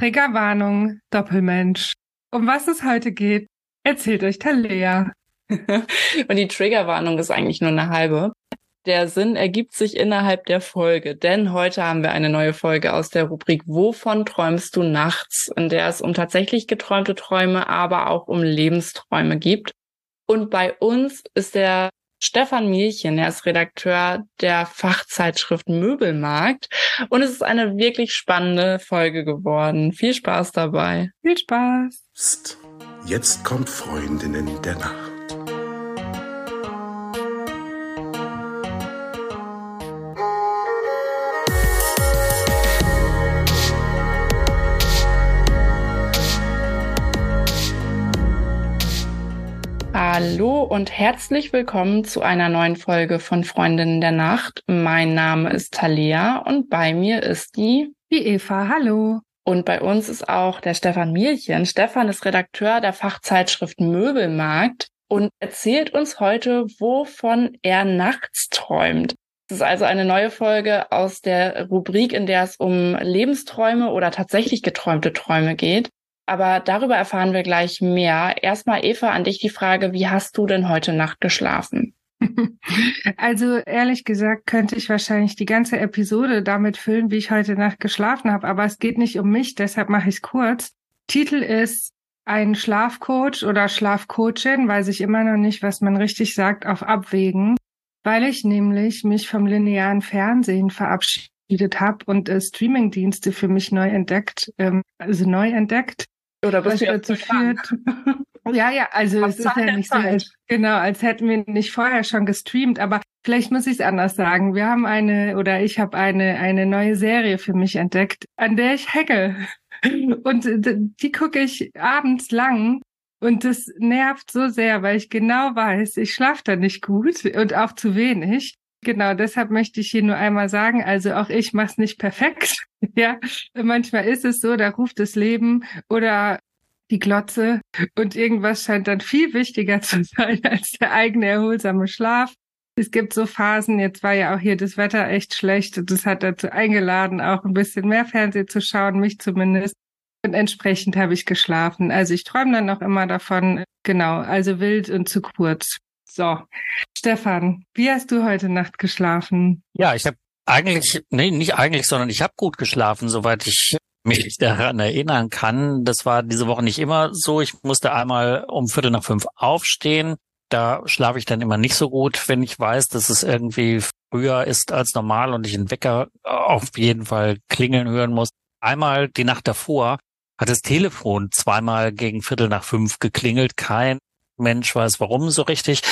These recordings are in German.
Triggerwarnung, Doppelmensch. Um was es heute geht, erzählt euch Talea. Und die Triggerwarnung ist eigentlich nur eine halbe. Der Sinn ergibt sich innerhalb der Folge, denn heute haben wir eine neue Folge aus der Rubrik Wovon träumst du nachts, in der es um tatsächlich geträumte Träume, aber auch um Lebensträume gibt. Und bei uns ist der Stefan Mielchen, er ist Redakteur der Fachzeitschrift Möbelmarkt und es ist eine wirklich spannende Folge geworden. Viel Spaß dabei. Viel Spaß. Psst. Jetzt kommt Freundinnen der Nacht. Hallo und herzlich willkommen zu einer neuen Folge von Freundinnen der Nacht. Mein Name ist Talia und bei mir ist die Die Eva. Hallo. und bei uns ist auch der Stefan Mielchen. Stefan ist Redakteur der Fachzeitschrift Möbelmarkt und erzählt uns heute, wovon er nachts träumt. Es ist also eine neue Folge aus der Rubrik, in der es um Lebensträume oder tatsächlich geträumte Träume geht. Aber darüber erfahren wir gleich mehr. Erstmal, Eva, an dich die Frage, wie hast du denn heute Nacht geschlafen? Also ehrlich gesagt könnte ich wahrscheinlich die ganze Episode damit füllen, wie ich heute Nacht geschlafen habe, aber es geht nicht um mich, deshalb mache ich es kurz. Titel ist ein Schlafcoach oder Schlafcoachin, weiß ich immer noch nicht, was man richtig sagt, auf Abwägen, weil ich nämlich mich vom linearen Fernsehen verabschiedet habe und äh, Streamingdienste für mich neu entdeckt, ähm, also neu entdeckt. Oder Was bist du dazu jetzt dran? führt. Ja, ja, also Auf es ist ja nicht so, Zeit. als, genau, als hätten wir nicht vorher schon gestreamt, aber vielleicht muss ich es anders sagen. Wir haben eine oder ich habe eine eine neue Serie für mich entdeckt, an der ich hacke. Und die gucke ich abends lang und das nervt so sehr, weil ich genau weiß, ich schlafe da nicht gut und auch zu wenig. Genau, deshalb möchte ich hier nur einmal sagen, also auch ich mache es nicht perfekt. Ja, manchmal ist es so, da ruft das Leben oder die Glotze und irgendwas scheint dann viel wichtiger zu sein als der eigene erholsame Schlaf. Es gibt so Phasen, jetzt war ja auch hier das Wetter echt schlecht und das hat dazu eingeladen, auch ein bisschen mehr Fernsehen zu schauen, mich zumindest. Und entsprechend habe ich geschlafen. Also ich träume dann noch immer davon, genau, also wild und zu kurz. So, Stefan, wie hast du heute Nacht geschlafen? Ja, ich habe eigentlich, nee, nicht eigentlich, sondern ich habe gut geschlafen, soweit ich mich daran erinnern kann. Das war diese Woche nicht immer so. Ich musste einmal um Viertel nach fünf aufstehen. Da schlafe ich dann immer nicht so gut, wenn ich weiß, dass es irgendwie früher ist als normal und ich einen Wecker auf jeden Fall klingeln hören muss. Einmal die Nacht davor hat das Telefon zweimal gegen Viertel nach fünf geklingelt. Kein Mensch weiß warum so richtig.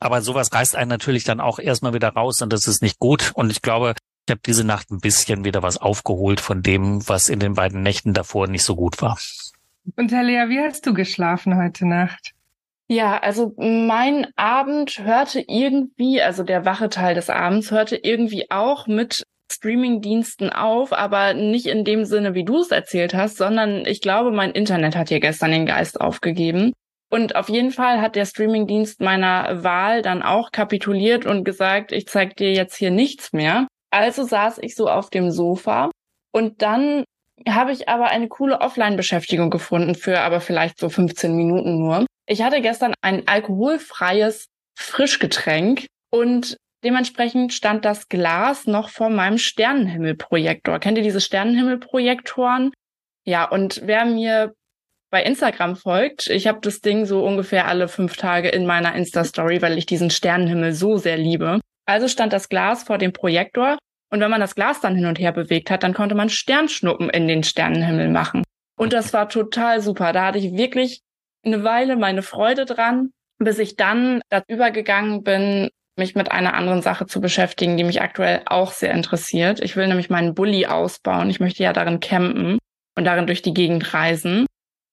Aber sowas reißt einen natürlich dann auch erstmal wieder raus und das ist nicht gut. Und ich glaube, ich habe diese Nacht ein bisschen wieder was aufgeholt von dem, was in den beiden Nächten davor nicht so gut war. Und Talia, wie hast du geschlafen heute Nacht? Ja, also mein Abend hörte irgendwie, also der wache Teil des Abends hörte irgendwie auch mit Streamingdiensten auf, aber nicht in dem Sinne, wie du es erzählt hast, sondern ich glaube, mein Internet hat hier gestern den Geist aufgegeben. Und auf jeden Fall hat der Streamingdienst meiner Wahl dann auch kapituliert und gesagt, ich zeig dir jetzt hier nichts mehr. Also saß ich so auf dem Sofa und dann habe ich aber eine coole Offline-Beschäftigung gefunden für aber vielleicht so 15 Minuten nur. Ich hatte gestern ein alkoholfreies Frischgetränk und dementsprechend stand das Glas noch vor meinem Sternenhimmelprojektor. Kennt ihr diese Sternenhimmelprojektoren? Ja, und wer mir bei Instagram folgt, ich habe das Ding so ungefähr alle fünf Tage in meiner Insta-Story, weil ich diesen Sternenhimmel so sehr liebe. Also stand das Glas vor dem Projektor und wenn man das Glas dann hin und her bewegt hat, dann konnte man Sternschnuppen in den Sternenhimmel machen. Und das war total super. Da hatte ich wirklich eine Weile meine Freude dran, bis ich dann dazu übergegangen bin, mich mit einer anderen Sache zu beschäftigen, die mich aktuell auch sehr interessiert. Ich will nämlich meinen Bulli ausbauen. Ich möchte ja darin campen und darin durch die Gegend reisen.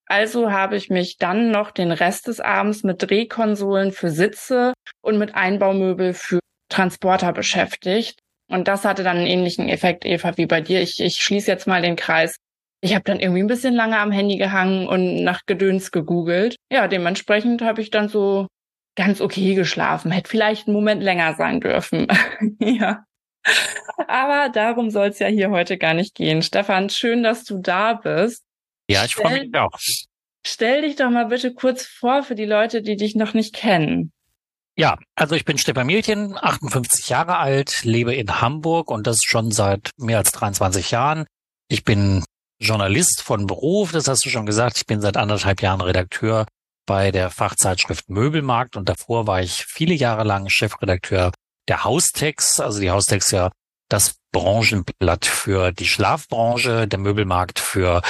Also habe ich mich dann noch den Rest des Abends mit Drehkonsolen für Sitze und mit Einbaumöbel für Transporter beschäftigt. Und das hatte dann einen ähnlichen Effekt, Eva, wie bei dir. Ich, ich schließe jetzt mal den Kreis. Ich habe dann irgendwie ein bisschen lange am Handy gehangen und nach Gedöns gegoogelt. Ja, dementsprechend habe ich dann so ganz okay geschlafen. Hätte vielleicht einen Moment länger sein dürfen. ja. Aber darum soll es ja hier heute gar nicht gehen. Stefan, schön, dass du da bist. Ja, ich freue mich auch. Stell dich doch mal bitte kurz vor für die Leute, die dich noch nicht kennen. Ja, also ich bin Stefan Mielchen, 58 Jahre alt, lebe in Hamburg und das schon seit mehr als 23 Jahren. Ich bin Journalist von Beruf, das hast du schon gesagt. Ich bin seit anderthalb Jahren Redakteur bei der Fachzeitschrift Möbelmarkt und davor war ich viele Jahre lang Chefredakteur der Haustex. Also die Haustex ja das Branchenblatt für die Schlafbranche, der Möbelmarkt für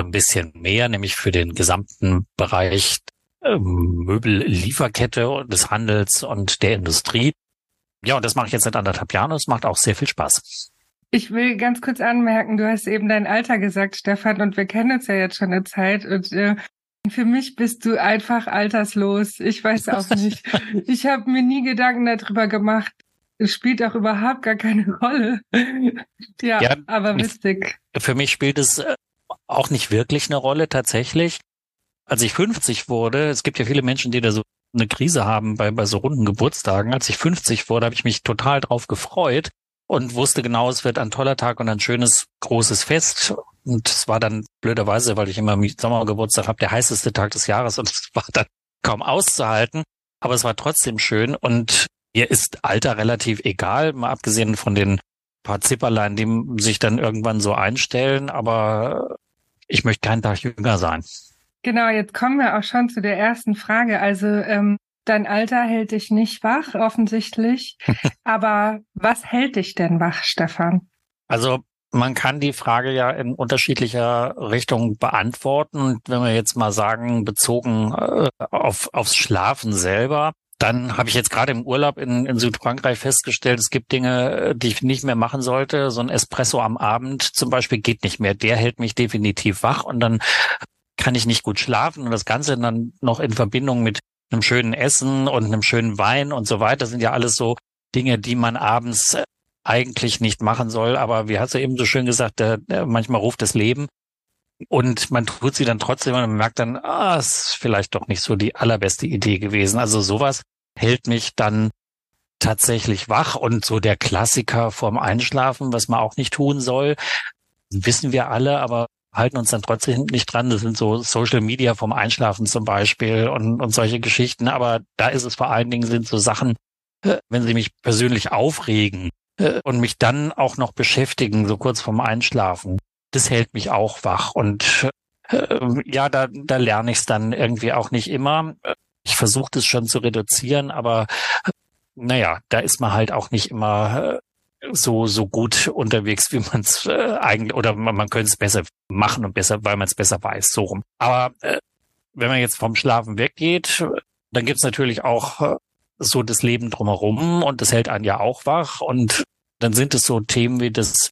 ein bisschen mehr, nämlich für den gesamten Bereich ähm, Möbellieferkette des Handels und der Industrie. Ja, und das mache ich jetzt seit anderthalb Jahren und es macht auch sehr viel Spaß. Ich will ganz kurz anmerken, du hast eben dein Alter gesagt, Stefan, und wir kennen uns ja jetzt schon eine Zeit und äh, für mich bist du einfach alterslos. Ich weiß auch nicht. ich habe mir nie Gedanken darüber gemacht. Es spielt auch überhaupt gar keine Rolle. ja, ja, aber witzig. Für mich spielt es äh, auch nicht wirklich eine Rolle tatsächlich. Als ich 50 wurde, es gibt ja viele Menschen, die da so eine Krise haben bei, bei so runden Geburtstagen. Als ich 50 wurde, habe ich mich total drauf gefreut und wusste genau, es wird ein toller Tag und ein schönes großes Fest. Und es war dann blöderweise, weil ich immer Sommergeburtstag habe, der heißeste Tag des Jahres und es war dann kaum auszuhalten. Aber es war trotzdem schön und mir ist Alter relativ egal, mal abgesehen von den paar Zipperlein, die sich dann irgendwann so einstellen. Aber ich möchte keinen Tag jünger sein. Genau, jetzt kommen wir auch schon zu der ersten Frage. Also ähm, dein Alter hält dich nicht wach, offensichtlich. Aber was hält dich denn wach, Stefan? Also man kann die Frage ja in unterschiedlicher Richtung beantworten. Und wenn wir jetzt mal sagen, bezogen äh, auf, aufs Schlafen selber, dann habe ich jetzt gerade im Urlaub in, in Südfrankreich festgestellt, es gibt Dinge, die ich nicht mehr machen sollte. So ein Espresso am Abend zum Beispiel geht nicht mehr. Der hält mich definitiv wach und dann kann ich nicht gut schlafen. Und das Ganze dann noch in Verbindung mit einem schönen Essen und einem schönen Wein und so weiter sind ja alles so Dinge, die man abends eigentlich nicht machen soll. Aber wie hast du eben so schön gesagt, äh, manchmal ruft das Leben. Und man tut sie dann trotzdem und man merkt dann, ah, ist vielleicht doch nicht so die allerbeste Idee gewesen. Also sowas hält mich dann tatsächlich wach und so der Klassiker vorm Einschlafen, was man auch nicht tun soll, wissen wir alle, aber halten uns dann trotzdem nicht dran. Das sind so Social Media vom Einschlafen zum Beispiel und, und solche Geschichten. Aber da ist es vor allen Dingen sind so Sachen, äh, wenn sie mich persönlich aufregen, äh, und mich dann auch noch beschäftigen, so kurz vorm Einschlafen, das hält mich auch wach. Und äh, ja, da, da lerne ich es dann irgendwie auch nicht immer. Ich versuche das schon zu reduzieren, aber naja, da ist man halt auch nicht immer äh, so so gut unterwegs, wie man es äh, eigentlich oder man, man könnte es besser machen und besser, weil man es besser weiß, so rum. Aber äh, wenn man jetzt vom Schlafen weggeht, dann gibt's natürlich auch äh, so das Leben drumherum und das hält einen ja auch wach. Und dann sind es so Themen wie das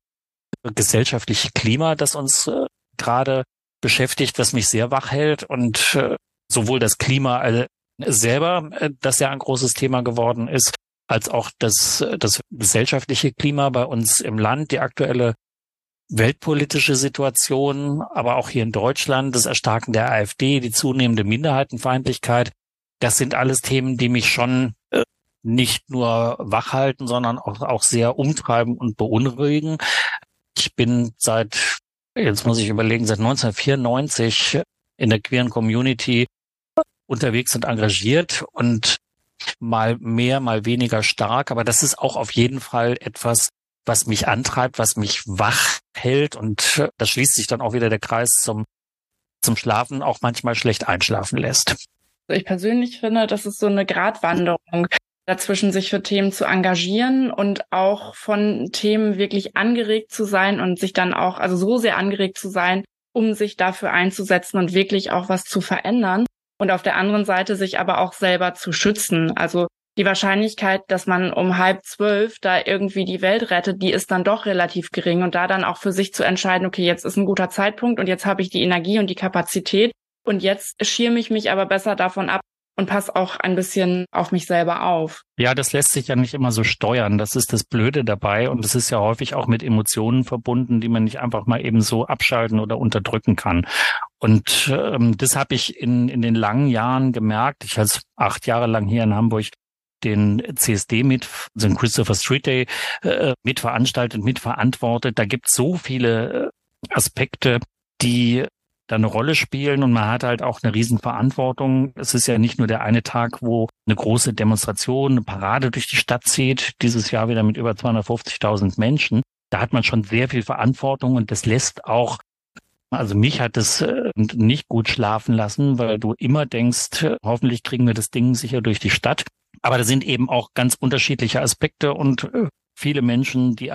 gesellschaftliche Klima, das uns äh, gerade beschäftigt, was mich sehr wach hält und äh, sowohl das Klima äh, selber, äh, das ja ein großes Thema geworden ist, als auch das, das gesellschaftliche Klima bei uns im Land, die aktuelle weltpolitische Situation, aber auch hier in Deutschland, das Erstarken der AfD, die zunehmende Minderheitenfeindlichkeit, das sind alles Themen, die mich schon äh, nicht nur wach halten, sondern auch, auch sehr umtreiben und beunruhigen. Ich bin seit, jetzt muss ich überlegen, seit 1994 in der queeren Community unterwegs und engagiert und mal mehr, mal weniger stark. Aber das ist auch auf jeden Fall etwas, was mich antreibt, was mich wach hält. Und das schließt sich dann auch wieder der Kreis zum, zum Schlafen, auch manchmal schlecht einschlafen lässt. Ich persönlich finde, das ist so eine Gratwanderung dazwischen, sich für Themen zu engagieren und auch von Themen wirklich angeregt zu sein und sich dann auch, also so sehr angeregt zu sein, um sich dafür einzusetzen und wirklich auch was zu verändern. Und auf der anderen Seite sich aber auch selber zu schützen. Also die Wahrscheinlichkeit, dass man um halb zwölf da irgendwie die Welt rettet, die ist dann doch relativ gering. Und da dann auch für sich zu entscheiden, okay, jetzt ist ein guter Zeitpunkt und jetzt habe ich die Energie und die Kapazität, und jetzt schirme ich mich aber besser davon ab und passe auch ein bisschen auf mich selber auf. Ja, das lässt sich ja nicht immer so steuern. Das ist das Blöde dabei. Und es ist ja häufig auch mit Emotionen verbunden, die man nicht einfach mal eben so abschalten oder unterdrücken kann. Und ähm, das habe ich in, in den langen Jahren gemerkt. Ich als acht Jahre lang hier in Hamburg den CSD mit, also den Christopher Street Day äh, mitveranstaltet, mitverantwortet. Da gibt es so viele äh, Aspekte, die da eine Rolle spielen und man hat halt auch eine Riesenverantwortung. Es ist ja nicht nur der eine Tag, wo eine große Demonstration, eine Parade durch die Stadt zieht, dieses Jahr wieder mit über 250.000 Menschen. Da hat man schon sehr viel Verantwortung und das lässt auch also mich hat es äh, nicht gut schlafen lassen, weil du immer denkst, hoffentlich kriegen wir das Ding sicher durch die Stadt. Aber da sind eben auch ganz unterschiedliche Aspekte und äh, viele Menschen, die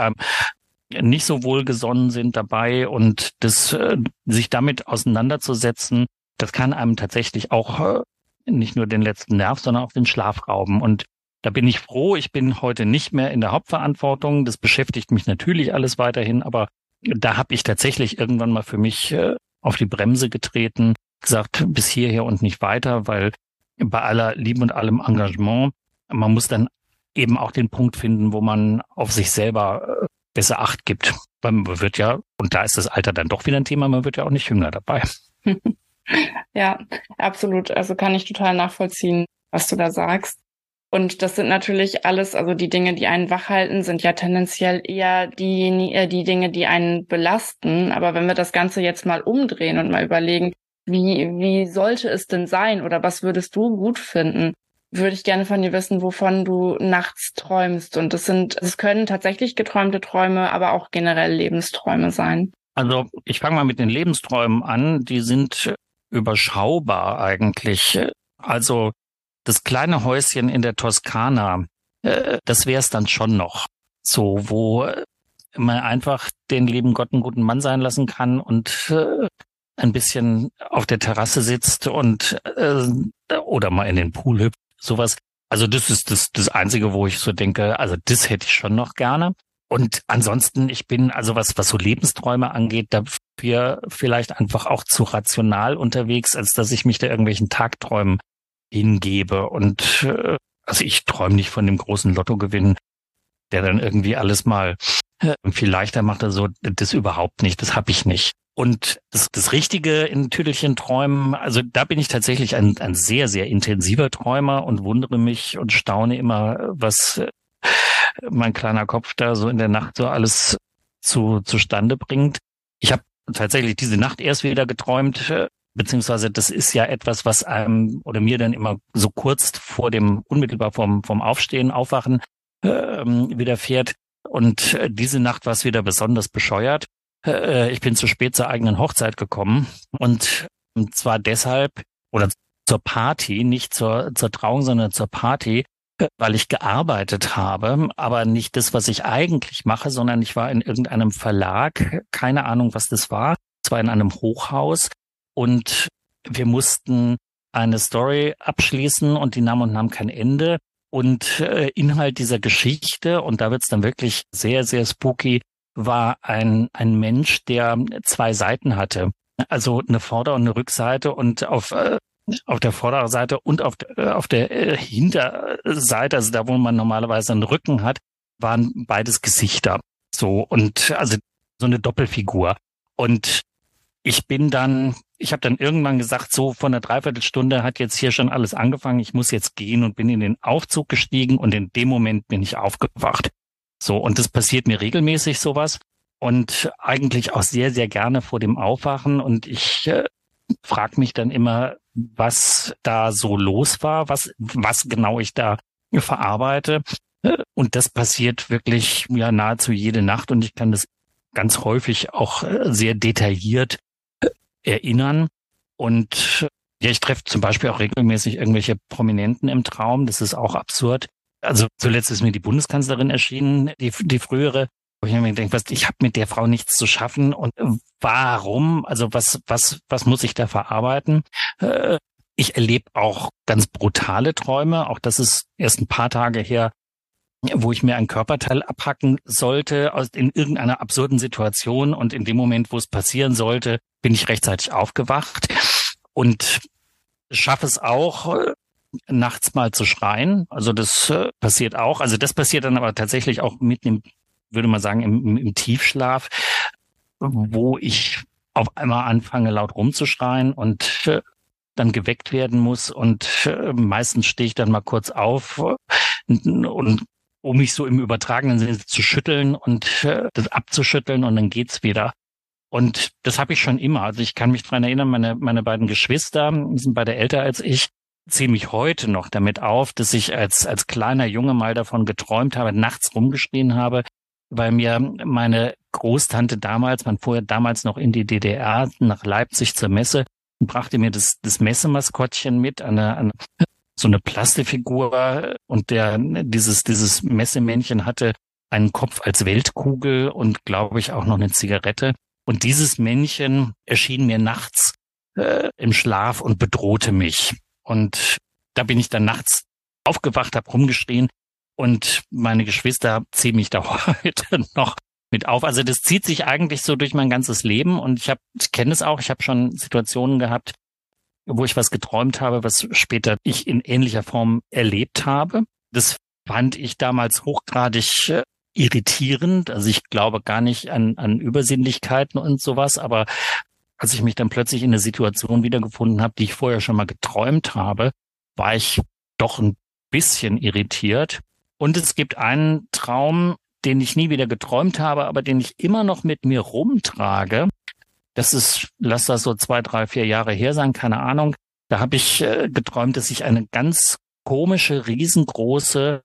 nicht so wohlgesonnen sind dabei und das äh, sich damit auseinanderzusetzen, das kann einem tatsächlich auch nicht nur den letzten Nerv, sondern auch den Schlaf rauben. Und da bin ich froh, ich bin heute nicht mehr in der Hauptverantwortung. Das beschäftigt mich natürlich alles weiterhin, aber da habe ich tatsächlich irgendwann mal für mich äh, auf die Bremse getreten, gesagt, bis hierher und nicht weiter, weil bei aller Liebe und allem Engagement, man muss dann eben auch den Punkt finden, wo man auf sich selber äh, besser Acht gibt. Weil man wird ja, und da ist das Alter dann doch wieder ein Thema, man wird ja auch nicht jünger dabei. ja, absolut. Also kann ich total nachvollziehen, was du da sagst. Und das sind natürlich alles, also die Dinge, die einen wachhalten, sind ja tendenziell eher die, äh, die Dinge, die einen belasten. Aber wenn wir das Ganze jetzt mal umdrehen und mal überlegen, wie, wie sollte es denn sein oder was würdest du gut finden, würde ich gerne von dir wissen, wovon du nachts träumst. Und das sind, es können tatsächlich geträumte Träume, aber auch generell Lebensträume sein. Also ich fange mal mit den Lebensträumen an. Die sind überschaubar eigentlich. Also das kleine Häuschen in der Toskana, äh, das wäre es dann schon noch. So, wo man einfach den lieben Gott einen guten Mann sein lassen kann und äh, ein bisschen auf der Terrasse sitzt und äh, oder mal in den Pool hüpft, sowas. Also das ist das, das Einzige, wo ich so denke, also das hätte ich schon noch gerne. Und ansonsten, ich bin, also was, was so Lebensträume angeht, dafür vielleicht einfach auch zu rational unterwegs, als dass ich mich da irgendwelchen Tagträumen hingebe. Und äh, also ich träume nicht von dem großen Lottogewinn, der dann irgendwie alles mal äh, viel leichter macht. Also das überhaupt nicht, das habe ich nicht. Und das, das Richtige in Tüdelchen träumen, also da bin ich tatsächlich ein, ein sehr, sehr intensiver Träumer und wundere mich und staune immer, was äh, mein kleiner Kopf da so in der Nacht so alles zu, zustande bringt. Ich habe tatsächlich diese Nacht erst wieder geträumt, äh, beziehungsweise das ist ja etwas, was einem oder mir dann immer so kurz vor dem, unmittelbar vom, vom Aufstehen, Aufwachen ähm, widerfährt. Und äh, diese Nacht war es wieder besonders bescheuert. Äh, ich bin zu spät zur eigenen Hochzeit gekommen und zwar deshalb oder zur Party, nicht zur, zur Trauung, sondern zur Party, weil ich gearbeitet habe, aber nicht das, was ich eigentlich mache, sondern ich war in irgendeinem Verlag, keine Ahnung, was das war, zwar in einem Hochhaus und wir mussten eine Story abschließen und die nahm und nahm kein Ende. Und äh, Inhalt dieser Geschichte, und da wird's dann wirklich sehr, sehr spooky, war ein, ein Mensch, der zwei Seiten hatte. Also eine Vorder- und eine Rückseite und auf, äh, auf der Vorderseite und auf, äh, auf der äh, Hinterseite, also da, wo man normalerweise einen Rücken hat, waren beides Gesichter. So, und also so eine Doppelfigur. Und ich bin dann ich habe dann irgendwann gesagt, so von einer Dreiviertelstunde hat jetzt hier schon alles angefangen, ich muss jetzt gehen und bin in den Aufzug gestiegen und in dem Moment bin ich aufgewacht. So, und das passiert mir regelmäßig sowas und eigentlich auch sehr, sehr gerne vor dem Aufwachen und ich äh, frage mich dann immer, was da so los war, was, was genau ich da verarbeite. Und das passiert wirklich ja nahezu jede Nacht und ich kann das ganz häufig auch äh, sehr detailliert erinnern. Und ja, ich treffe zum Beispiel auch regelmäßig irgendwelche Prominenten im Traum. Das ist auch absurd. Also zuletzt ist mir die Bundeskanzlerin erschienen, die, die frühere, wo ich mir denke, was, ich habe mit der Frau nichts zu schaffen und warum? Also was, was, was muss ich da verarbeiten? Äh, ich erlebe auch ganz brutale Träume. Auch das ist erst ein paar Tage her, wo ich mir ein Körperteil abhacken sollte aus, in irgendeiner absurden Situation und in dem Moment, wo es passieren sollte, bin ich rechtzeitig aufgewacht und schaffe es auch, nachts mal zu schreien. Also das äh, passiert auch. Also das passiert dann aber tatsächlich auch mitten im, würde man sagen, im, im Tiefschlaf, wo ich auf einmal anfange, laut rumzuschreien und äh, dann geweckt werden muss und äh, meistens stehe ich dann mal kurz auf, und um mich so im übertragenen Sinne zu schütteln und äh, das abzuschütteln und dann geht's wieder. Und das habe ich schon immer. Also ich kann mich dran erinnern, meine, meine beiden Geschwister sind beide älter als ich, ziehen mich heute noch damit auf, dass ich als, als kleiner Junge mal davon geträumt habe, nachts rumgeschrien habe, weil mir meine Großtante damals, man fuhr damals noch in die DDR nach Leipzig zur Messe und brachte mir das, das Messemaskottchen mit, eine, eine so eine Plastikfigur und der dieses dieses Messemännchen hatte einen Kopf als Weltkugel und glaube ich auch noch eine Zigarette und dieses Männchen erschien mir nachts äh, im Schlaf und bedrohte mich. Und da bin ich dann nachts aufgewacht, habe rumgeschrien und meine Geschwister ziehen mich da heute noch mit auf. Also das zieht sich eigentlich so durch mein ganzes Leben und ich habe, ich kenne es auch, ich habe schon Situationen gehabt, wo ich was geträumt habe, was später ich in ähnlicher Form erlebt habe. Das fand ich damals hochgradig äh, irritierend. Also ich glaube gar nicht an, an Übersinnlichkeiten und sowas, aber als ich mich dann plötzlich in eine Situation wiedergefunden habe, die ich vorher schon mal geträumt habe, war ich doch ein bisschen irritiert. Und es gibt einen Traum, den ich nie wieder geträumt habe, aber den ich immer noch mit mir rumtrage. Das ist, lass das so zwei, drei, vier Jahre her sein, keine Ahnung. Da habe ich äh, geträumt, dass ich eine ganz komische, riesengroße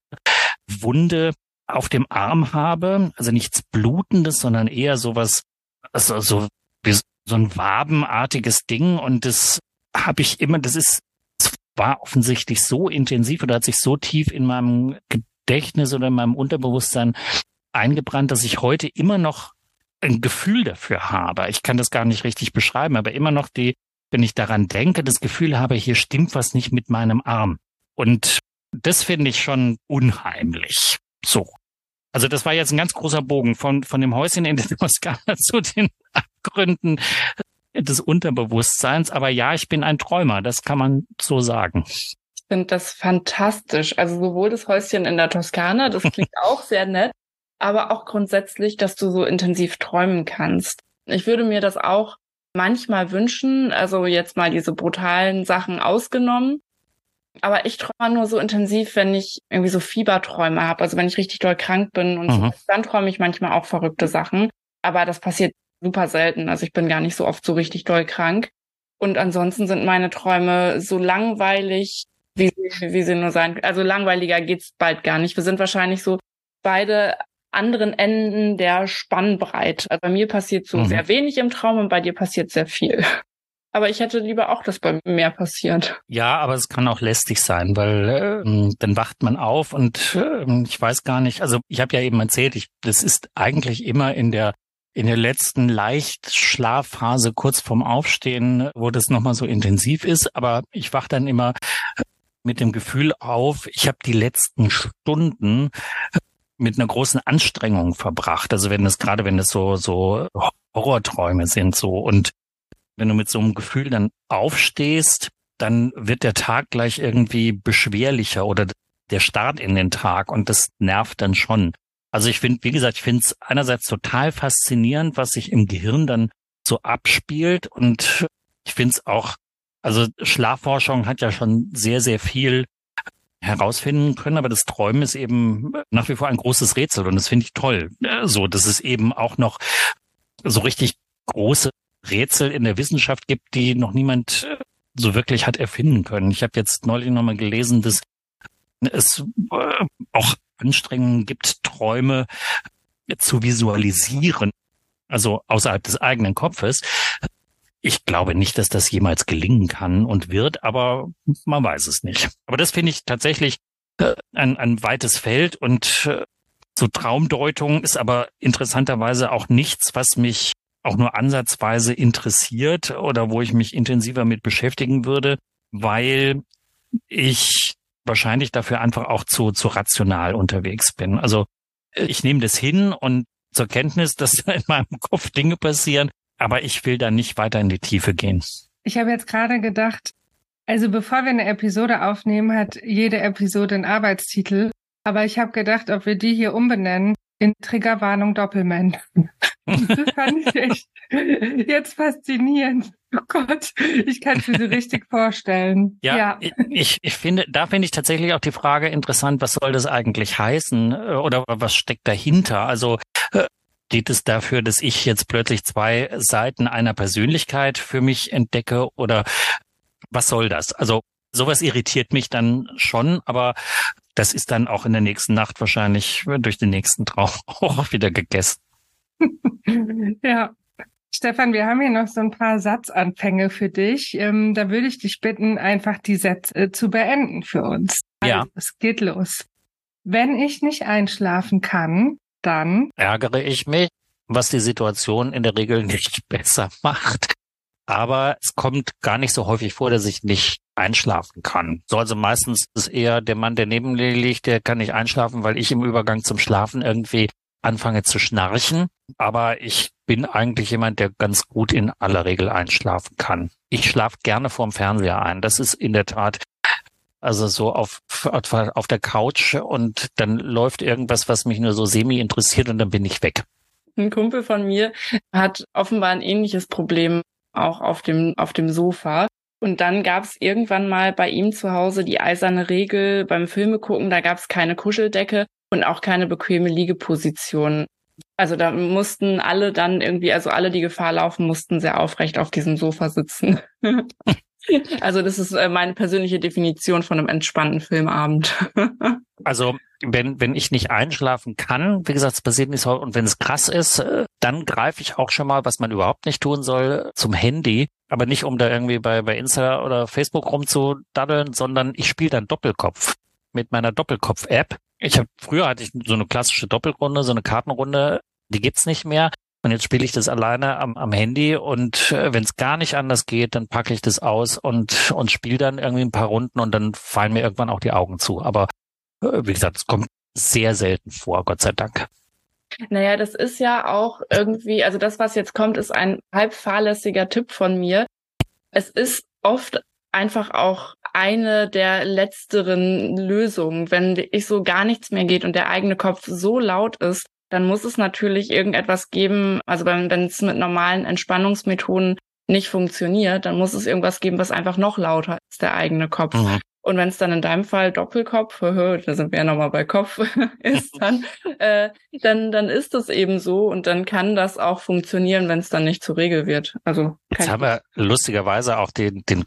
Wunde auf dem Arm habe, also nichts Blutendes, sondern eher sowas, also so wie so ein wabenartiges Ding und das habe ich immer, das ist, war offensichtlich so intensiv oder hat sich so tief in meinem Gedächtnis oder in meinem Unterbewusstsein eingebrannt, dass ich heute immer noch ein Gefühl dafür habe. Ich kann das gar nicht richtig beschreiben, aber immer noch die, wenn ich daran denke, das Gefühl habe, hier stimmt was nicht mit meinem Arm. Und das finde ich schon unheimlich. So. Also das war jetzt ein ganz großer Bogen von, von dem Häuschen in der Toskana zu den Abgründen des Unterbewusstseins. Aber ja, ich bin ein Träumer, das kann man so sagen. Ich finde das fantastisch. Also sowohl das Häuschen in der Toskana, das klingt auch sehr nett, aber auch grundsätzlich, dass du so intensiv träumen kannst. Ich würde mir das auch manchmal wünschen, also jetzt mal diese brutalen Sachen ausgenommen, aber ich träume nur so intensiv, wenn ich irgendwie so Fieberträume habe. Also wenn ich richtig doll krank bin und mhm. so, dann träume ich manchmal auch verrückte Sachen. Aber das passiert super selten. Also ich bin gar nicht so oft so richtig doll krank. Und ansonsten sind meine Träume so langweilig, wie sie, wie sie nur sein. Also langweiliger geht's bald gar nicht. Wir sind wahrscheinlich so beide anderen Enden der Spannbreite. Also bei mir passiert so mhm. sehr wenig im Traum und bei dir passiert sehr viel. Aber ich hätte lieber auch, dass bei mir mehr passiert. Ja, aber es kann auch lästig sein, weil äh, dann wacht man auf und äh, ich weiß gar nicht, also ich habe ja eben erzählt, ich, das ist eigentlich immer in der in der letzten Leichtschlafphase kurz vorm Aufstehen, wo das nochmal so intensiv ist, aber ich wach dann immer mit dem Gefühl auf, ich habe die letzten Stunden mit einer großen Anstrengung verbracht. Also wenn es gerade, wenn es so so Horrorträume sind so und wenn du mit so einem Gefühl dann aufstehst, dann wird der Tag gleich irgendwie beschwerlicher oder der Start in den Tag und das nervt dann schon. Also ich finde, wie gesagt, ich finde es einerseits total faszinierend, was sich im Gehirn dann so abspielt und ich finde es auch, also Schlafforschung hat ja schon sehr, sehr viel herausfinden können, aber das Träumen ist eben nach wie vor ein großes Rätsel und das finde ich toll. So, dass es eben auch noch so richtig große Rätsel in der Wissenschaft gibt, die noch niemand äh, so wirklich hat erfinden können. Ich habe jetzt neulich nochmal gelesen, dass es äh, auch Anstrengungen gibt, Träume zu visualisieren, also außerhalb des eigenen Kopfes. Ich glaube nicht, dass das jemals gelingen kann und wird, aber man weiß es nicht. Aber das finde ich tatsächlich äh, ein, ein weites Feld und so Traumdeutung ist aber interessanterweise auch nichts, was mich auch nur ansatzweise interessiert oder wo ich mich intensiver mit beschäftigen würde, weil ich wahrscheinlich dafür einfach auch zu, zu rational unterwegs bin. Also ich nehme das hin und zur Kenntnis, dass in meinem Kopf Dinge passieren, aber ich will da nicht weiter in die Tiefe gehen. Ich habe jetzt gerade gedacht, also bevor wir eine Episode aufnehmen, hat jede Episode einen Arbeitstitel. Aber ich habe gedacht, ob wir die hier umbenennen in Triggerwarnung Doppelmensch. das fand ich echt jetzt faszinierend. Oh Gott, ich kann es mir so richtig vorstellen. Ja, ja, Ich, ich finde, da finde ich tatsächlich auch die Frage interessant, was soll das eigentlich heißen äh, oder was steckt dahinter? Also äh, geht es dafür, dass ich jetzt plötzlich zwei Seiten einer Persönlichkeit für mich entdecke oder was soll das? Also sowas irritiert mich dann schon, aber das ist dann auch in der nächsten Nacht wahrscheinlich durch den nächsten Traum auch wieder gegessen. ja. Stefan, wir haben hier noch so ein paar Satzanfänge für dich. Ähm, da würde ich dich bitten, einfach die Sätze äh, zu beenden für uns. Also, ja. Es geht los. Wenn ich nicht einschlafen kann, dann ärgere ich mich, was die Situation in der Regel nicht besser macht. Aber es kommt gar nicht so häufig vor, dass ich nicht einschlafen kann. So, also meistens ist eher der Mann, der neben mir liegt, der kann nicht einschlafen, weil ich im Übergang zum Schlafen irgendwie anfange zu schnarchen. Aber ich bin eigentlich jemand, der ganz gut in aller Regel einschlafen kann. Ich schlafe gerne vorm Fernseher ein. Das ist in der Tat also so auf, auf der Couch und dann läuft irgendwas, was mich nur so semi interessiert und dann bin ich weg. Ein Kumpel von mir hat offenbar ein ähnliches Problem auch auf dem, auf dem Sofa. Und dann gab es irgendwann mal bei ihm zu Hause die eiserne Regel beim Filme gucken, da gab es keine Kuscheldecke und auch keine bequeme Liegeposition. Also da mussten alle dann irgendwie, also alle, die Gefahr laufen, mussten sehr aufrecht auf diesem Sofa sitzen. Also das ist äh, meine persönliche Definition von einem entspannten Filmabend. Also wenn, wenn ich nicht einschlafen kann, wie gesagt, es passiert nicht so, und wenn es krass ist, äh, dann greife ich auch schon mal, was man überhaupt nicht tun soll, zum Handy. Aber nicht, um da irgendwie bei, bei Insta oder Facebook rumzudaddeln, sondern ich spiele dann Doppelkopf mit meiner Doppelkopf-App. Ich habe früher hatte ich so eine klassische Doppelrunde, so eine Kartenrunde, die gibt's nicht mehr. Und jetzt spiele ich das alleine am, am Handy und äh, wenn es gar nicht anders geht, dann packe ich das aus und, und spiele dann irgendwie ein paar Runden und dann fallen mir irgendwann auch die Augen zu. Aber äh, wie gesagt, es kommt sehr selten vor, Gott sei Dank. Naja, das ist ja auch irgendwie, also das, was jetzt kommt, ist ein halb fahrlässiger Tipp von mir. Es ist oft einfach auch eine der letzteren Lösungen, wenn ich so gar nichts mehr geht und der eigene Kopf so laut ist, dann muss es natürlich irgendetwas geben, also wenn es mit normalen Entspannungsmethoden nicht funktioniert, dann muss es irgendwas geben, was einfach noch lauter ist, der eigene Kopf. Mhm. Und wenn es dann in deinem Fall Doppelkopf, da sind wir ja nochmal bei Kopf, ist dann, äh, dann, dann ist das eben so und dann kann das auch funktionieren, wenn es dann nicht zur Regel wird. Also Jetzt haben wir lustigerweise auch den, den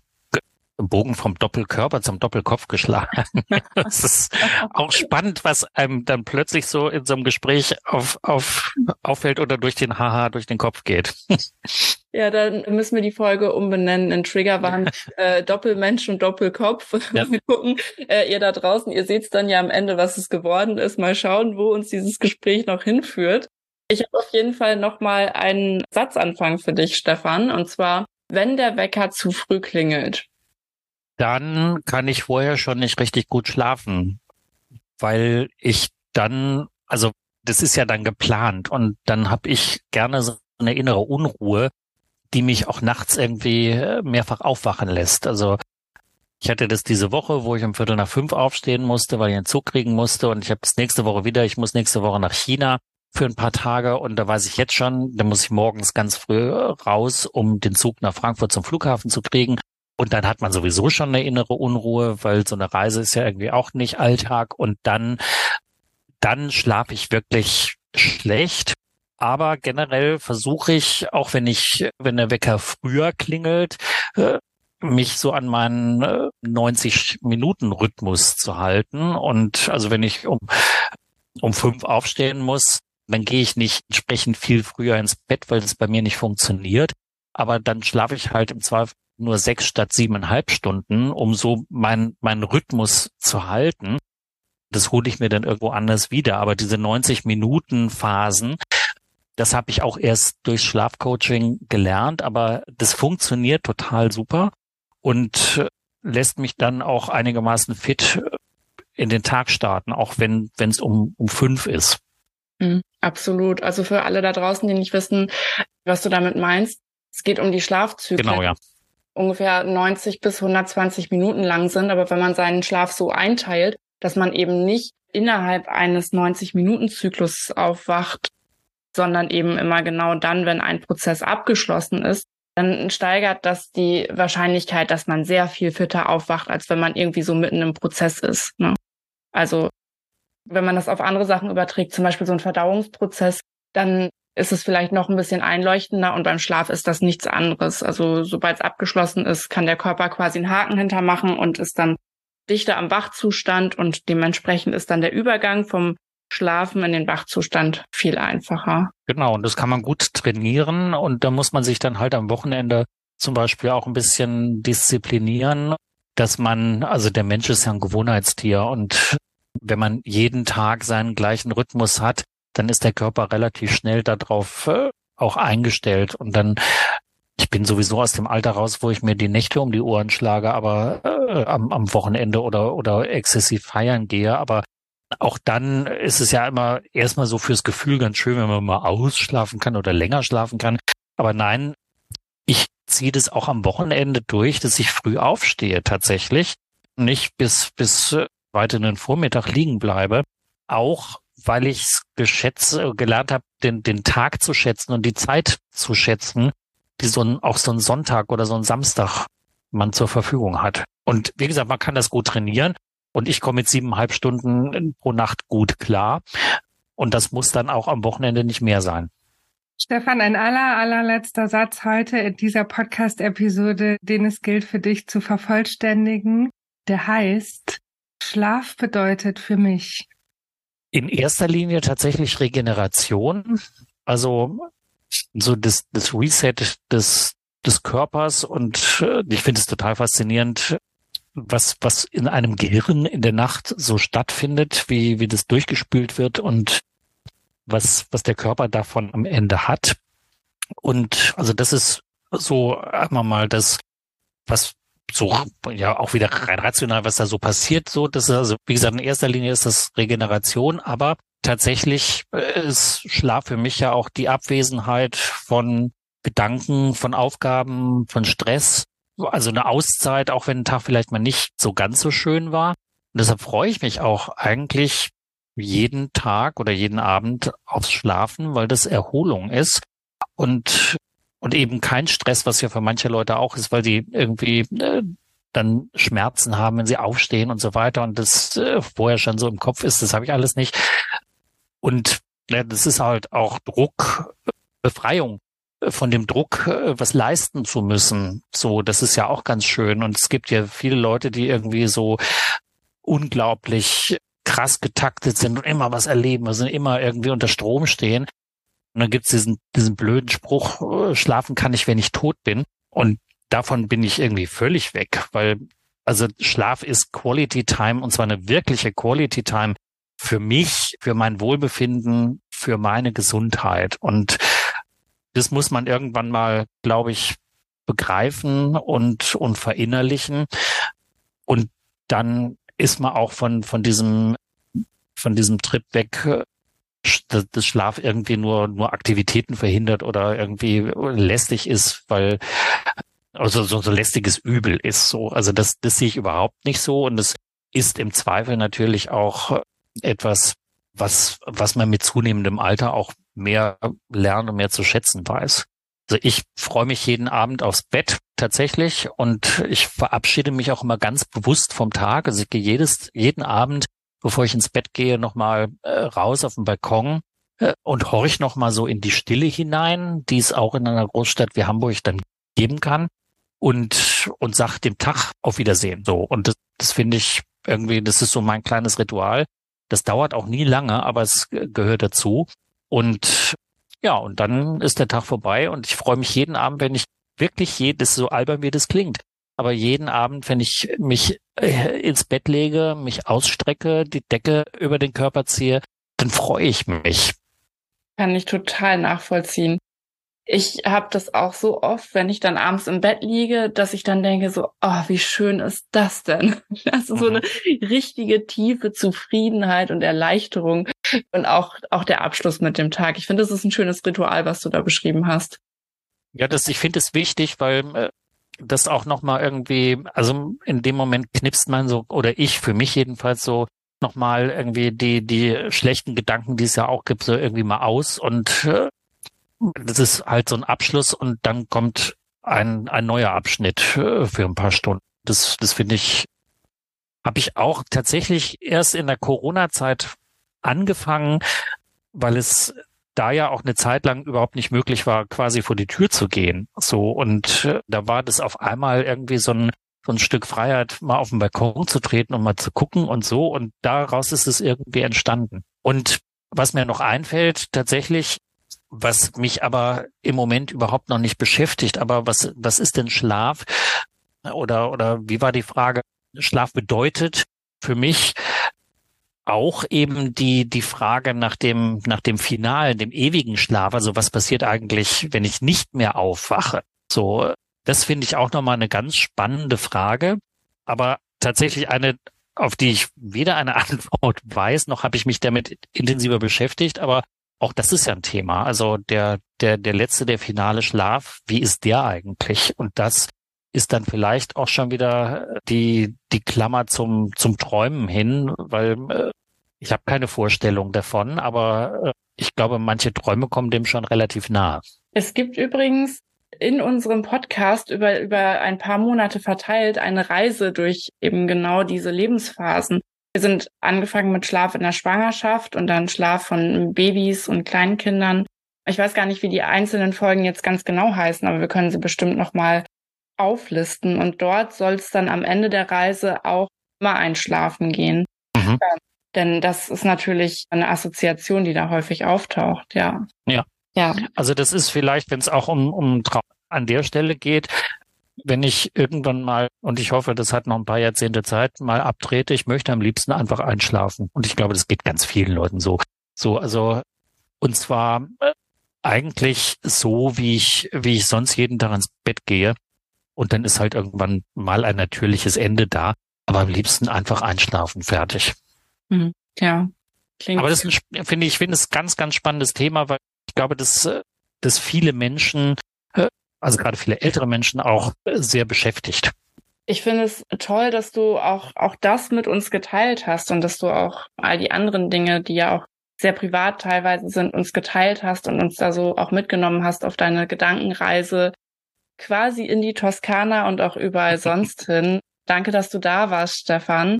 Bogen vom Doppelkörper zum Doppelkopf geschlagen. das ist auch spannend, was einem dann plötzlich so in so einem Gespräch auf, auf, auffällt oder durch den Haha durch den Kopf geht. Ja, dann müssen wir die Folge umbenennen in Triggerwarn äh, Doppelmensch und Doppelkopf. Ja. Wir gucken, äh, ihr da draußen, ihr seht's dann ja am Ende, was es geworden ist. Mal schauen, wo uns dieses Gespräch noch hinführt. Ich habe auf jeden Fall noch mal einen Satzanfang für dich, Stefan. Und zwar, wenn der Wecker zu früh klingelt, dann kann ich vorher schon nicht richtig gut schlafen, weil ich dann, also das ist ja dann geplant und dann habe ich gerne so eine innere Unruhe, die mich auch nachts irgendwie äh, mehrfach aufwachen lässt. Also ich hatte das diese Woche, wo ich um Viertel nach fünf aufstehen musste, weil ich einen Zug kriegen musste und ich habe das nächste Woche wieder, ich muss nächste Woche nach China für ein paar Tage und da weiß ich jetzt schon, da muss ich morgens ganz früh raus, um den Zug nach Frankfurt zum Flughafen zu kriegen. Und dann hat man sowieso schon eine innere Unruhe, weil so eine Reise ist ja irgendwie auch nicht Alltag. Und dann, dann schlafe ich wirklich schlecht. Aber generell versuche ich, auch wenn ich, wenn der Wecker früher klingelt, äh, mich so an meinen 90 äh, zu halten. Und also wenn ich um, um fünf aufstehen muss, dann gehe ich nicht entsprechend viel früher ins Bett, weil das bei mir nicht funktioniert. Aber dann schlafe ich halt im Zweifel nur sechs statt siebeneinhalb Stunden, um so meinen mein Rhythmus zu halten. Das hole ich mir dann irgendwo anders wieder. Aber diese 90 Minuten Phasen, das habe ich auch erst durch Schlafcoaching gelernt, aber das funktioniert total super und lässt mich dann auch einigermaßen fit in den Tag starten, auch wenn wenn es um, um fünf ist. Mhm, absolut. Also für alle da draußen, die nicht wissen, was du damit meinst, es geht um die Schlafzyklen. Genau, ja ungefähr 90 bis 120 Minuten lang sind. Aber wenn man seinen Schlaf so einteilt, dass man eben nicht innerhalb eines 90-Minuten-Zyklus aufwacht, sondern eben immer genau dann, wenn ein Prozess abgeschlossen ist, dann steigert das die Wahrscheinlichkeit, dass man sehr viel fitter aufwacht, als wenn man irgendwie so mitten im Prozess ist. Ne? Also wenn man das auf andere Sachen überträgt, zum Beispiel so ein Verdauungsprozess, dann ist es vielleicht noch ein bisschen einleuchtender und beim Schlaf ist das nichts anderes. Also sobald es abgeschlossen ist, kann der Körper quasi einen Haken hintermachen und ist dann dichter am Wachzustand und dementsprechend ist dann der Übergang vom Schlafen in den Wachzustand viel einfacher. Genau, und das kann man gut trainieren und da muss man sich dann halt am Wochenende zum Beispiel auch ein bisschen disziplinieren, dass man, also der Mensch ist ja ein Gewohnheitstier und wenn man jeden Tag seinen gleichen Rhythmus hat, dann ist der Körper relativ schnell darauf äh, auch eingestellt und dann ich bin sowieso aus dem Alter raus, wo ich mir die Nächte um die Ohren schlage, aber äh, am, am Wochenende oder oder exzessiv feiern gehe. Aber auch dann ist es ja immer erstmal so fürs Gefühl ganz schön, wenn man mal ausschlafen kann oder länger schlafen kann. Aber nein, ich ziehe das auch am Wochenende durch, dass ich früh aufstehe tatsächlich. Nicht bis, bis weit in den Vormittag liegen bleibe. Auch weil ich geschätzt, gelernt habe, den, den Tag zu schätzen und die Zeit zu schätzen, die so ein, auch so ein Sonntag oder so ein Samstag man zur Verfügung hat. Und wie gesagt, man kann das gut trainieren. Und ich komme mit siebeneinhalb Stunden pro Nacht gut klar. Und das muss dann auch am Wochenende nicht mehr sein. Stefan, ein aller, allerletzter Satz heute in dieser Podcast-Episode, den es gilt für dich zu vervollständigen. Der heißt, Schlaf bedeutet für mich. In erster Linie tatsächlich Regeneration. Also so das, das Reset des, des Körpers und äh, ich finde es total faszinierend, was, was in einem Gehirn in der Nacht so stattfindet, wie, wie das durchgespült wird und was, was der Körper davon am Ende hat. Und also das ist so einmal mal das, was so, ja, auch wieder rein rational, was da so passiert, so, das ist also, wie gesagt, in erster Linie ist das Regeneration, aber tatsächlich äh, ist Schlaf für mich ja auch die Abwesenheit von Gedanken, von Aufgaben, von Stress, also eine Auszeit, auch wenn ein Tag vielleicht mal nicht so ganz so schön war. Und deshalb freue ich mich auch eigentlich jeden Tag oder jeden Abend aufs Schlafen, weil das Erholung ist und und eben kein Stress, was ja für manche Leute auch ist, weil die irgendwie äh, dann Schmerzen haben, wenn sie aufstehen und so weiter und das äh, vorher schon so im Kopf ist, das habe ich alles nicht. Und ja, das ist halt auch Druck, Befreiung von dem Druck, äh, was leisten zu müssen. So, das ist ja auch ganz schön. Und es gibt ja viele Leute, die irgendwie so unglaublich krass getaktet sind und immer was erleben, also immer irgendwie unter Strom stehen. Und dann gibt's diesen, diesen blöden Spruch, äh, schlafen kann ich, wenn ich tot bin. Und davon bin ich irgendwie völlig weg, weil also Schlaf ist Quality Time und zwar eine wirkliche Quality Time für mich, für mein Wohlbefinden, für meine Gesundheit. Und das muss man irgendwann mal, glaube ich, begreifen und, und verinnerlichen. Und dann ist man auch von, von diesem, von diesem Trip weg, dass das Schlaf irgendwie nur, nur Aktivitäten verhindert oder irgendwie lästig ist, weil, also so, so lästiges Übel ist so. Also das, das sehe ich überhaupt nicht so. Und es ist im Zweifel natürlich auch etwas, was, was man mit zunehmendem Alter auch mehr lernen und mehr zu schätzen weiß. Also ich freue mich jeden Abend aufs Bett tatsächlich und ich verabschiede mich auch immer ganz bewusst vom Tag. Also ich gehe jedes, jeden Abend, bevor ich ins Bett gehe, nochmal äh, raus auf den Balkon äh, und horch nochmal so in die Stille hinein, die es auch in einer Großstadt wie Hamburg dann geben kann und, und sag dem Tag auf Wiedersehen. So. Und das, das finde ich irgendwie, das ist so mein kleines Ritual. Das dauert auch nie lange, aber es gehört dazu. Und ja, und dann ist der Tag vorbei und ich freue mich jeden Abend, wenn ich wirklich jedes, so albern wie das klingt, aber jeden Abend, wenn ich mich äh, ins Bett lege, mich ausstrecke, die Decke über den Körper ziehe, dann freue ich mich. Kann ich total nachvollziehen. Ich habe das auch so oft, wenn ich dann abends im Bett liege, dass ich dann denke so, oh, wie schön ist das denn? Das ist so eine mhm. richtige tiefe Zufriedenheit und Erleichterung und auch auch der Abschluss mit dem Tag. Ich finde, das ist ein schönes Ritual, was du da beschrieben hast. Ja, das ich finde es wichtig, weil äh, das auch noch mal irgendwie, also in dem Moment knipst man so oder ich für mich jedenfalls so nochmal irgendwie die, die schlechten Gedanken, die es ja auch gibt, so irgendwie mal aus und äh, das ist halt so ein Abschluss und dann kommt ein, ein neuer Abschnitt äh, für ein paar Stunden. Das, das finde ich, habe ich auch tatsächlich erst in der Corona-Zeit angefangen, weil es da ja auch eine Zeit lang überhaupt nicht möglich war, quasi vor die Tür zu gehen. So und äh, da war das auf einmal irgendwie so ein so ein Stück Freiheit, mal auf den Balkon zu treten und mal zu gucken und so. Und daraus ist es irgendwie entstanden. Und was mir noch einfällt, tatsächlich, was mich aber im Moment überhaupt noch nicht beschäftigt, aber was, was ist denn Schlaf? Oder, oder wie war die Frage? Schlaf bedeutet für mich auch eben die, die Frage nach dem, nach dem finalen, dem ewigen Schlaf. Also was passiert eigentlich, wenn ich nicht mehr aufwache? So, das finde ich auch nochmal eine ganz spannende Frage. Aber tatsächlich eine, auf die ich weder eine Antwort weiß, noch habe ich mich damit intensiver beschäftigt. Aber auch das ist ja ein Thema. Also der, der, der letzte, der finale Schlaf, wie ist der eigentlich? Und das ist dann vielleicht auch schon wieder die, die Klammer zum, zum Träumen hin, weil äh, ich habe keine Vorstellung davon, aber äh, ich glaube, manche Träume kommen dem schon relativ nahe. Es gibt übrigens in unserem Podcast über, über ein paar Monate verteilt eine Reise durch eben genau diese Lebensphasen. Wir sind angefangen mit Schlaf in der Schwangerschaft und dann Schlaf von Babys und Kleinkindern. Ich weiß gar nicht, wie die einzelnen Folgen jetzt ganz genau heißen, aber wir können sie bestimmt nochmal auflisten. Und dort soll es dann am Ende der Reise auch immer einschlafen gehen. Mhm. Ja, denn das ist natürlich eine Assoziation, die da häufig auftaucht, ja. Ja. Ja. Also das ist vielleicht, wenn es auch um, um Traum an der Stelle geht, wenn ich irgendwann mal, und ich hoffe, das hat noch ein paar Jahrzehnte Zeit, mal abtrete, ich möchte am liebsten einfach einschlafen. Und ich glaube, das geht ganz vielen Leuten so. So, also, und zwar äh, eigentlich so, wie ich, wie ich sonst jeden Tag ins Bett gehe und dann ist halt irgendwann mal ein natürliches Ende da. Aber am liebsten einfach einschlafen, fertig. Mhm. Ja. Klingt Aber das finde ich, finde es ganz, ganz spannendes Thema, weil ich glaube, dass, äh, dass viele Menschen, äh, also gerade viele ältere Menschen auch äh, sehr beschäftigt. Ich finde es toll, dass du auch, auch das mit uns geteilt hast und dass du auch all die anderen Dinge, die ja auch sehr privat teilweise sind, uns geteilt hast und uns da so auch mitgenommen hast auf deine Gedankenreise quasi in die Toskana und auch überall sonst hin. Danke, dass du da warst, Stefan.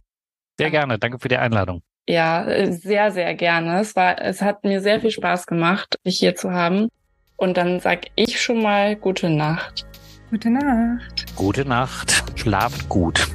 Sehr gerne. Danke für die Einladung. Ja, sehr, sehr gerne. Es war, es hat mir sehr viel Spaß gemacht, dich hier zu haben. Und dann sag ich schon mal gute Nacht. Gute Nacht. Gute Nacht. Schlaft gut.